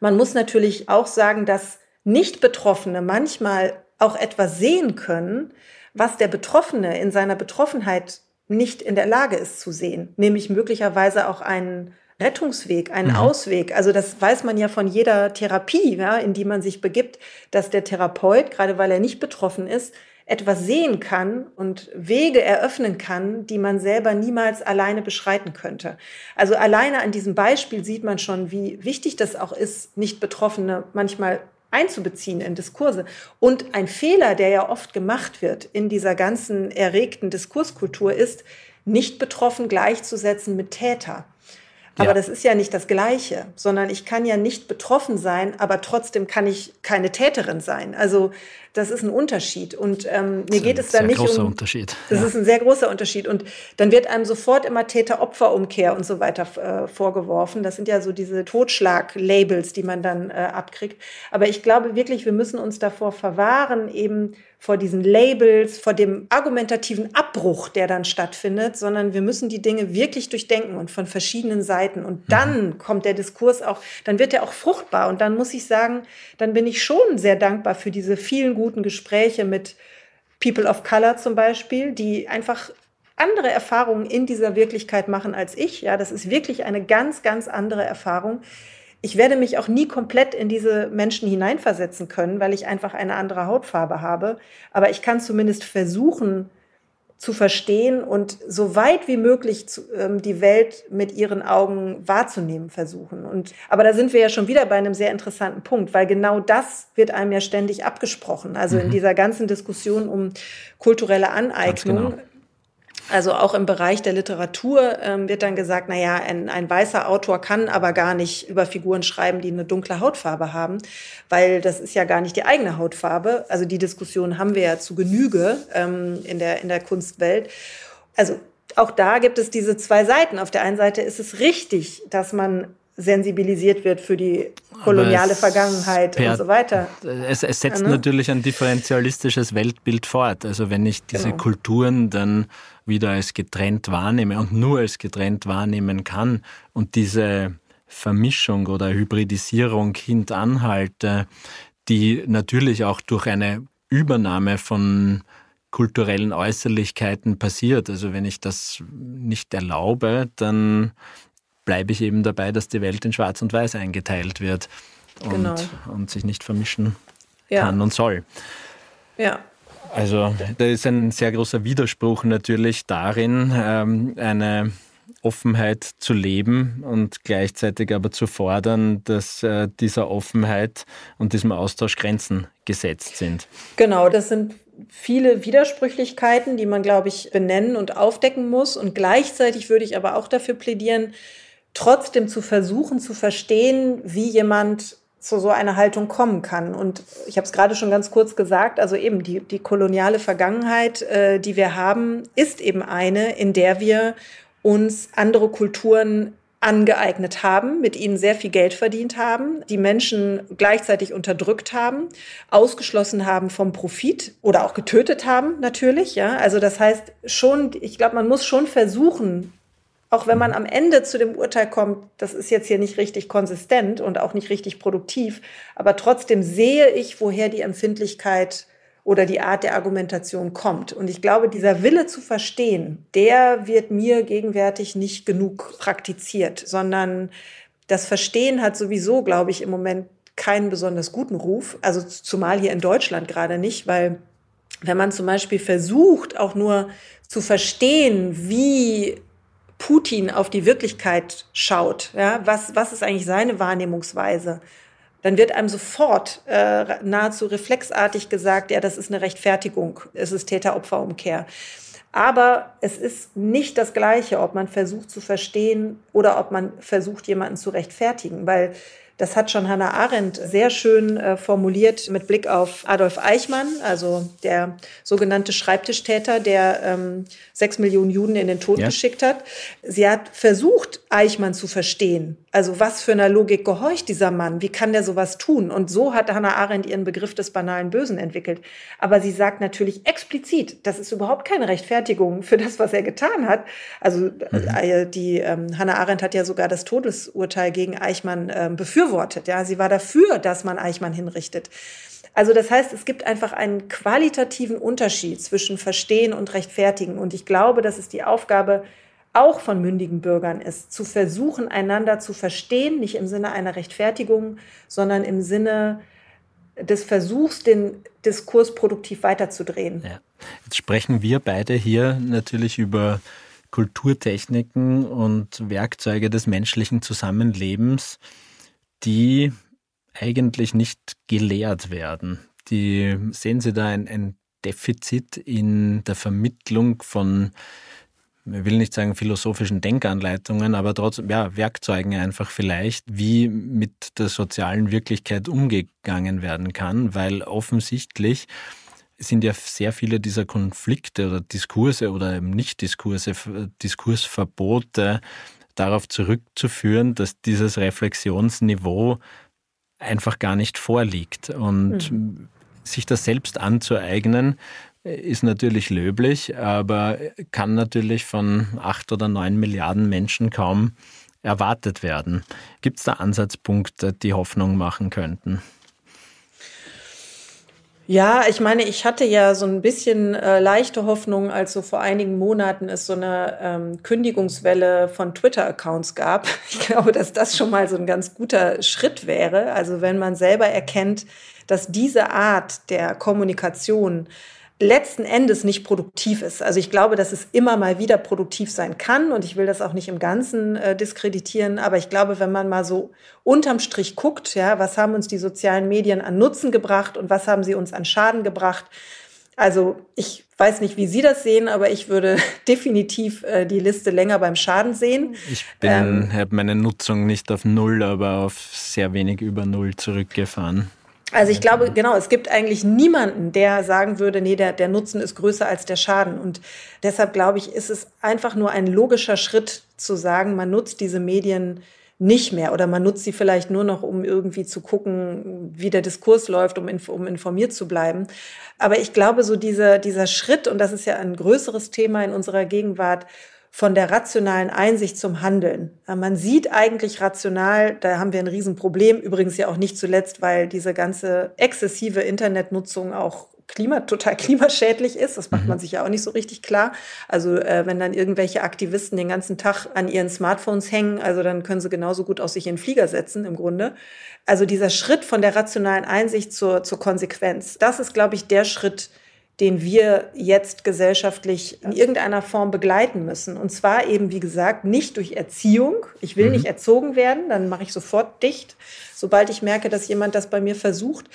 Man muss natürlich auch sagen, dass Nicht-Betroffene manchmal auch etwas sehen können, was der Betroffene in seiner Betroffenheit nicht in der Lage ist zu sehen, nämlich möglicherweise auch einen Rettungsweg, einen mhm. Ausweg. Also das weiß man ja von jeder Therapie, ja, in die man sich begibt, dass der Therapeut, gerade weil er nicht betroffen ist, etwas sehen kann und Wege eröffnen kann, die man selber niemals alleine beschreiten könnte. Also alleine an diesem Beispiel sieht man schon, wie wichtig das auch ist, nicht Betroffene manchmal einzubeziehen in Diskurse. Und ein Fehler, der ja oft gemacht wird in dieser ganzen erregten Diskurskultur, ist, nicht betroffen gleichzusetzen mit Täter. Aber ja. das ist ja nicht das Gleiche, sondern ich kann ja nicht betroffen sein, aber trotzdem kann ich keine Täterin sein. Also das ist ein Unterschied. Und ähm, mir geht es da nicht um. Das ist ein großer Unterschied. Das ja. ist ein sehr großer Unterschied. Und dann wird einem sofort immer Täter-Opfer-Umkehr und so weiter äh, vorgeworfen. Das sind ja so diese Totschlag-Labels, die man dann äh, abkriegt. Aber ich glaube wirklich, wir müssen uns davor verwahren, eben vor diesen Labels, vor dem argumentativen Abbruch, der dann stattfindet, sondern wir müssen die Dinge wirklich durchdenken und von verschiedenen Seiten. Und mhm. dann kommt der Diskurs auch, dann wird er auch fruchtbar. Und dann muss ich sagen, dann bin ich schon sehr dankbar für diese vielen guten Gespräche mit People of Color zum Beispiel, die einfach andere Erfahrungen in dieser Wirklichkeit machen als ich. Ja, das ist wirklich eine ganz, ganz andere Erfahrung. Ich werde mich auch nie komplett in diese Menschen hineinversetzen können, weil ich einfach eine andere Hautfarbe habe. Aber ich kann zumindest versuchen zu verstehen und so weit wie möglich zu, ähm, die Welt mit ihren Augen wahrzunehmen versuchen. Und, aber da sind wir ja schon wieder bei einem sehr interessanten Punkt, weil genau das wird einem ja ständig abgesprochen. Also mhm. in dieser ganzen Diskussion um kulturelle Aneignung genau. Also auch im Bereich der Literatur ähm, wird dann gesagt, na ja, ein, ein weißer Autor kann aber gar nicht über Figuren schreiben, die eine dunkle Hautfarbe haben, weil das ist ja gar nicht die eigene Hautfarbe. Also die Diskussion haben wir ja zu Genüge ähm, in, der, in der Kunstwelt. Also auch da gibt es diese zwei Seiten. Auf der einen Seite ist es richtig, dass man sensibilisiert wird für die koloniale Vergangenheit per, und so weiter. Es, es setzt ja, ne? natürlich ein differentialistisches Weltbild fort. Also wenn ich diese genau. Kulturen dann wieder als getrennt wahrnehme und nur als getrennt wahrnehmen kann und diese Vermischung oder Hybridisierung hintanhalte, die natürlich auch durch eine Übernahme von kulturellen Äußerlichkeiten passiert. Also wenn ich das nicht erlaube, dann bleibe ich eben dabei, dass die Welt in Schwarz und Weiß eingeteilt wird und, genau. und sich nicht vermischen ja. kann und soll. Ja. Also da ist ein sehr großer Widerspruch natürlich darin, ähm, eine Offenheit zu leben und gleichzeitig aber zu fordern, dass äh, dieser Offenheit und diesem Austausch Grenzen gesetzt sind. Genau, das sind viele Widersprüchlichkeiten, die man, glaube ich, benennen und aufdecken muss. Und gleichzeitig würde ich aber auch dafür plädieren, trotzdem zu versuchen zu verstehen, wie jemand zu so einer Haltung kommen kann. Und ich habe es gerade schon ganz kurz gesagt, also eben die, die koloniale Vergangenheit, äh, die wir haben, ist eben eine, in der wir uns andere Kulturen angeeignet haben, mit ihnen sehr viel Geld verdient haben, die Menschen gleichzeitig unterdrückt haben, ausgeschlossen haben vom Profit oder auch getötet haben natürlich, ja. Also das heißt schon, ich glaube, man muss schon versuchen, auch wenn man am Ende zu dem Urteil kommt, das ist jetzt hier nicht richtig konsistent und auch nicht richtig produktiv, aber trotzdem sehe ich, woher die Empfindlichkeit oder die Art der Argumentation kommt. Und ich glaube, dieser Wille zu verstehen, der wird mir gegenwärtig nicht genug praktiziert, sondern das Verstehen hat sowieso, glaube ich, im Moment keinen besonders guten Ruf. Also zumal hier in Deutschland gerade nicht, weil wenn man zum Beispiel versucht, auch nur zu verstehen, wie Putin auf die Wirklichkeit schaut, ja, was, was ist eigentlich seine Wahrnehmungsweise? dann wird einem sofort äh, nahezu reflexartig gesagt, ja, das ist eine Rechtfertigung, es ist Täter-Opfer-Umkehr. Aber es ist nicht das Gleiche, ob man versucht zu verstehen oder ob man versucht, jemanden zu rechtfertigen, weil das hat schon Hannah Arendt sehr schön äh, formuliert mit Blick auf Adolf Eichmann, also der sogenannte Schreibtischtäter, der ähm, sechs Millionen Juden in den Tod ja. geschickt hat. Sie hat versucht, Eichmann zu verstehen. Also was für einer Logik gehorcht dieser Mann? Wie kann der sowas tun? Und so hat Hannah Arendt ihren Begriff des banalen Bösen entwickelt. Aber sie sagt natürlich explizit, das ist überhaupt keine Rechtfertigung für das, was er getan hat. Also mhm. äh, die ähm, Hannah Arendt hat ja sogar das Todesurteil gegen Eichmann äh, befürwortet. Ja, sie war dafür, dass man Eichmann hinrichtet. Also das heißt, es gibt einfach einen qualitativen Unterschied zwischen Verstehen und Rechtfertigen. Und ich glaube, das ist die Aufgabe auch von mündigen Bürgern ist, zu versuchen, einander zu verstehen, nicht im Sinne einer Rechtfertigung, sondern im Sinne des Versuchs, den Diskurs produktiv weiterzudrehen. Ja. Jetzt sprechen wir beide hier natürlich über Kulturtechniken und Werkzeuge des menschlichen Zusammenlebens, die eigentlich nicht gelehrt werden. Die sehen Sie da ein, ein Defizit in der Vermittlung von ich will nicht sagen philosophischen Denkanleitungen, aber trotzdem, ja, Werkzeugen einfach vielleicht, wie mit der sozialen Wirklichkeit umgegangen werden kann, weil offensichtlich sind ja sehr viele dieser Konflikte oder Diskurse oder eben Nicht-Diskurse, Diskursverbote darauf zurückzuführen, dass dieses Reflexionsniveau einfach gar nicht vorliegt. Und mhm. sich das selbst anzueignen, ist natürlich löblich, aber kann natürlich von acht oder neun Milliarden Menschen kaum erwartet werden. Gibt es da Ansatzpunkte, die Hoffnung machen könnten? Ja, ich meine, ich hatte ja so ein bisschen äh, leichte Hoffnung, als so vor einigen Monaten es so eine ähm, Kündigungswelle von Twitter-Accounts gab. Ich glaube, dass das schon mal so ein ganz guter Schritt wäre. Also wenn man selber erkennt, dass diese Art der Kommunikation letzten Endes nicht produktiv ist. Also ich glaube, dass es immer mal wieder produktiv sein kann und ich will das auch nicht im Ganzen äh, diskreditieren, aber ich glaube, wenn man mal so unterm Strich guckt, ja, was haben uns die sozialen Medien an Nutzen gebracht und was haben sie uns an Schaden gebracht? Also ich weiß nicht, wie Sie das sehen, aber ich würde definitiv äh, die Liste länger beim Schaden sehen. Ich bin, ähm, habe meine Nutzung nicht auf null, aber auf sehr wenig über null zurückgefahren. Also ich glaube, genau, es gibt eigentlich niemanden, der sagen würde, nee, der, der Nutzen ist größer als der Schaden. Und deshalb glaube ich, ist es einfach nur ein logischer Schritt zu sagen, man nutzt diese Medien nicht mehr oder man nutzt sie vielleicht nur noch, um irgendwie zu gucken, wie der Diskurs läuft, um, um informiert zu bleiben. Aber ich glaube, so dieser, dieser Schritt, und das ist ja ein größeres Thema in unserer Gegenwart, von der rationalen Einsicht zum Handeln. Man sieht eigentlich rational, da haben wir ein Riesenproblem, übrigens ja auch nicht zuletzt, weil diese ganze exzessive Internetnutzung auch Klima, total klimaschädlich ist. Das macht man mhm. sich ja auch nicht so richtig klar. Also äh, wenn dann irgendwelche Aktivisten den ganzen Tag an ihren Smartphones hängen, also dann können sie genauso gut auch sich in den Flieger setzen im Grunde. Also dieser Schritt von der rationalen Einsicht zur, zur Konsequenz, das ist, glaube ich, der Schritt, den wir jetzt gesellschaftlich in irgendeiner Form begleiten müssen. Und zwar eben, wie gesagt, nicht durch Erziehung. Ich will mhm. nicht erzogen werden, dann mache ich sofort dicht, sobald ich merke, dass jemand das bei mir versucht.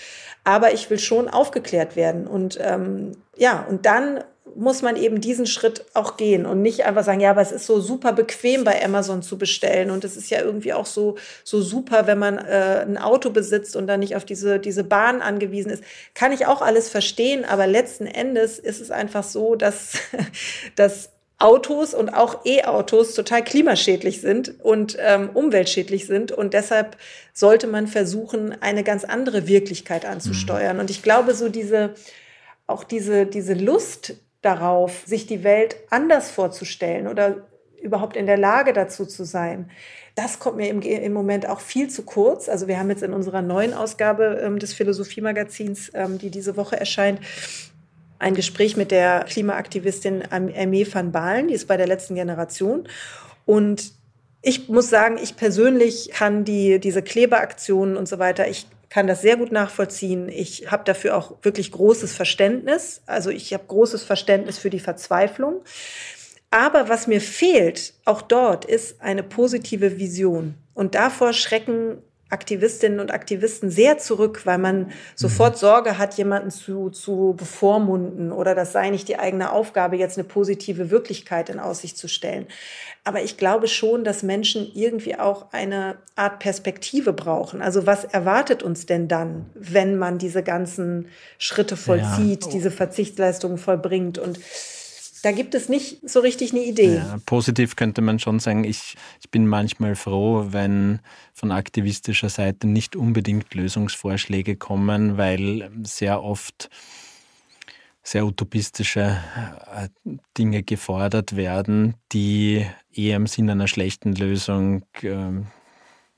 Aber ich will schon aufgeklärt werden. Und ähm, ja, und dann muss man eben diesen Schritt auch gehen und nicht einfach sagen, ja, aber es ist so super bequem bei Amazon zu bestellen und es ist ja irgendwie auch so so super, wenn man äh, ein Auto besitzt und dann nicht auf diese diese Bahn angewiesen ist. Kann ich auch alles verstehen, aber letzten Endes ist es einfach so, dass dass Autos und auch E-Autos total klimaschädlich sind und ähm, umweltschädlich sind. Und deshalb sollte man versuchen, eine ganz andere Wirklichkeit anzusteuern. Mhm. Und ich glaube, so diese, auch diese, diese Lust, darauf, sich die Welt anders vorzustellen oder überhaupt in der Lage dazu zu sein. Das kommt mir im, im Moment auch viel zu kurz. Also wir haben jetzt in unserer neuen Ausgabe ähm, des Philosophie-Magazins, ähm, die diese Woche erscheint, ein Gespräch mit der Klimaaktivistin Aimee van Baalen, die ist bei der letzten Generation. Und ich muss sagen, ich persönlich kann die, diese Klebeaktionen und so weiter, ich kann das sehr gut nachvollziehen. Ich habe dafür auch wirklich großes Verständnis. Also ich habe großes Verständnis für die Verzweiflung. Aber was mir fehlt, auch dort, ist eine positive Vision. Und davor schrecken Aktivistinnen und Aktivisten sehr zurück, weil man sofort mhm. Sorge hat, jemanden zu, zu bevormunden oder das sei nicht die eigene Aufgabe, jetzt eine positive Wirklichkeit in Aussicht zu stellen. Aber ich glaube schon, dass Menschen irgendwie auch eine Art Perspektive brauchen. Also was erwartet uns denn dann, wenn man diese ganzen Schritte vollzieht, ja. diese Verzichtsleistungen vollbringt und da gibt es nicht so richtig eine Idee. Ja, positiv könnte man schon sagen, ich, ich bin manchmal froh, wenn von aktivistischer Seite nicht unbedingt Lösungsvorschläge kommen, weil sehr oft sehr utopistische äh, Dinge gefordert werden, die eher im Sinne einer schlechten Lösung ähm,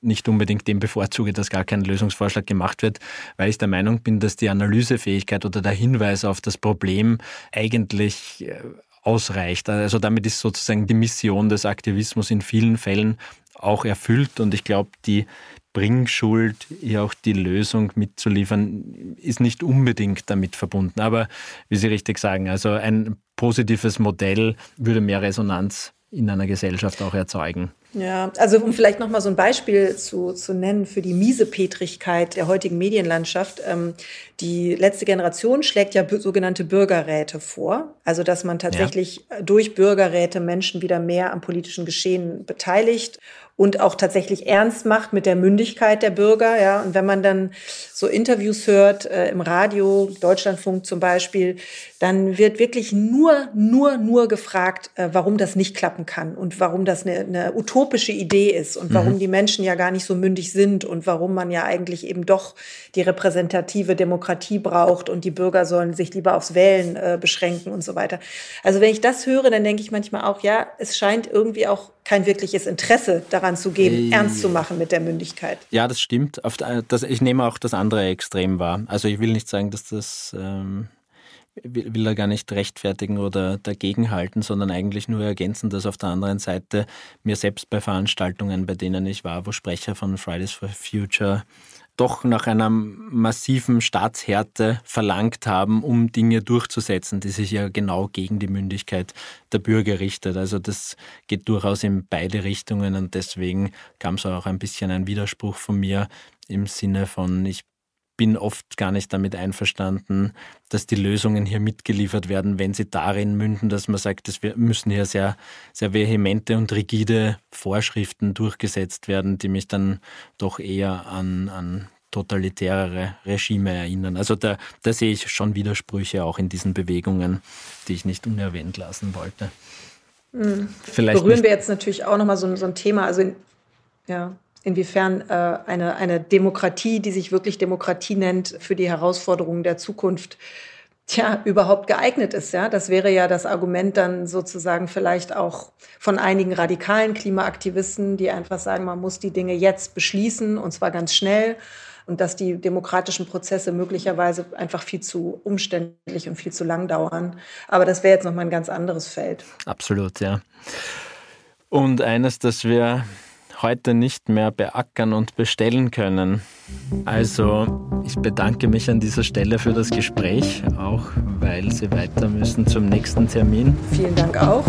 nicht unbedingt dem bevorzuge, dass gar kein Lösungsvorschlag gemacht wird, weil ich der Meinung bin, dass die Analysefähigkeit oder der Hinweis auf das Problem eigentlich äh, ausreicht. Also damit ist sozusagen die Mission des Aktivismus in vielen Fällen auch erfüllt und ich glaube, die Bringschuld, hier auch die Lösung mitzuliefern, ist nicht unbedingt damit verbunden. Aber wie Sie richtig sagen, also ein positives Modell würde mehr Resonanz in einer Gesellschaft auch erzeugen. Ja, also um vielleicht noch mal so ein Beispiel zu, zu nennen für die Miesepetrigkeit der heutigen Medienlandschaft. Ähm, die letzte Generation schlägt ja sogenannte Bürgerräte vor. Also, dass man tatsächlich ja. durch Bürgerräte Menschen wieder mehr am politischen Geschehen beteiligt und auch tatsächlich ernst macht mit der Mündigkeit der Bürger. Ja, und wenn man dann so Interviews hört äh, im Radio, Deutschlandfunk zum Beispiel, dann wird wirklich nur, nur, nur gefragt, äh, warum das nicht klappen kann und warum das eine, eine utopische Idee ist und warum mhm. die Menschen ja gar nicht so mündig sind und warum man ja eigentlich eben doch die repräsentative Demokratie braucht und die Bürger sollen sich lieber aufs Wählen äh, beschränken und so weiter. Also wenn ich das höre, dann denke ich manchmal auch, ja, es scheint irgendwie auch kein wirkliches Interesse daran zu geben, äh, ernst zu machen mit der Mündigkeit. Ja, das stimmt. Das, ich nehme auch das andere Extrem wahr. Also ich will nicht sagen, dass das ähm, will, will er gar nicht rechtfertigen oder dagegenhalten, sondern eigentlich nur ergänzen, dass auf der anderen Seite mir selbst bei Veranstaltungen, bei denen ich war, wo Sprecher von Fridays for Future doch nach einer massiven Staatshärte verlangt haben, um Dinge durchzusetzen, die sich ja genau gegen die Mündigkeit der Bürger richtet. Also das geht durchaus in beide Richtungen und deswegen kam es auch ein bisschen ein Widerspruch von mir im Sinne von, ich bin oft gar nicht damit einverstanden, dass die Lösungen hier mitgeliefert werden, wenn sie darin münden, dass man sagt, es müssen hier sehr, sehr vehemente und rigide Vorschriften durchgesetzt werden, die mich dann doch eher an, an totalitärere Regime erinnern. Also da, da sehe ich schon Widersprüche auch in diesen Bewegungen, die ich nicht unerwähnt lassen wollte. Mhm. Vielleicht Berühren wir jetzt natürlich auch nochmal so, so ein Thema, also in, ja, inwiefern äh, eine, eine Demokratie, die sich wirklich Demokratie nennt, für die Herausforderungen der Zukunft tja, überhaupt geeignet ist. Ja? Das wäre ja das Argument dann sozusagen vielleicht auch von einigen radikalen Klimaaktivisten, die einfach sagen, man muss die Dinge jetzt beschließen und zwar ganz schnell und dass die demokratischen Prozesse möglicherweise einfach viel zu umständlich und viel zu lang dauern. Aber das wäre jetzt nochmal ein ganz anderes Feld. Absolut, ja. Und eines, das wir heute nicht mehr beackern und bestellen können. Also, ich bedanke mich an dieser Stelle für das Gespräch, auch weil Sie weiter müssen zum nächsten Termin. Vielen Dank auch.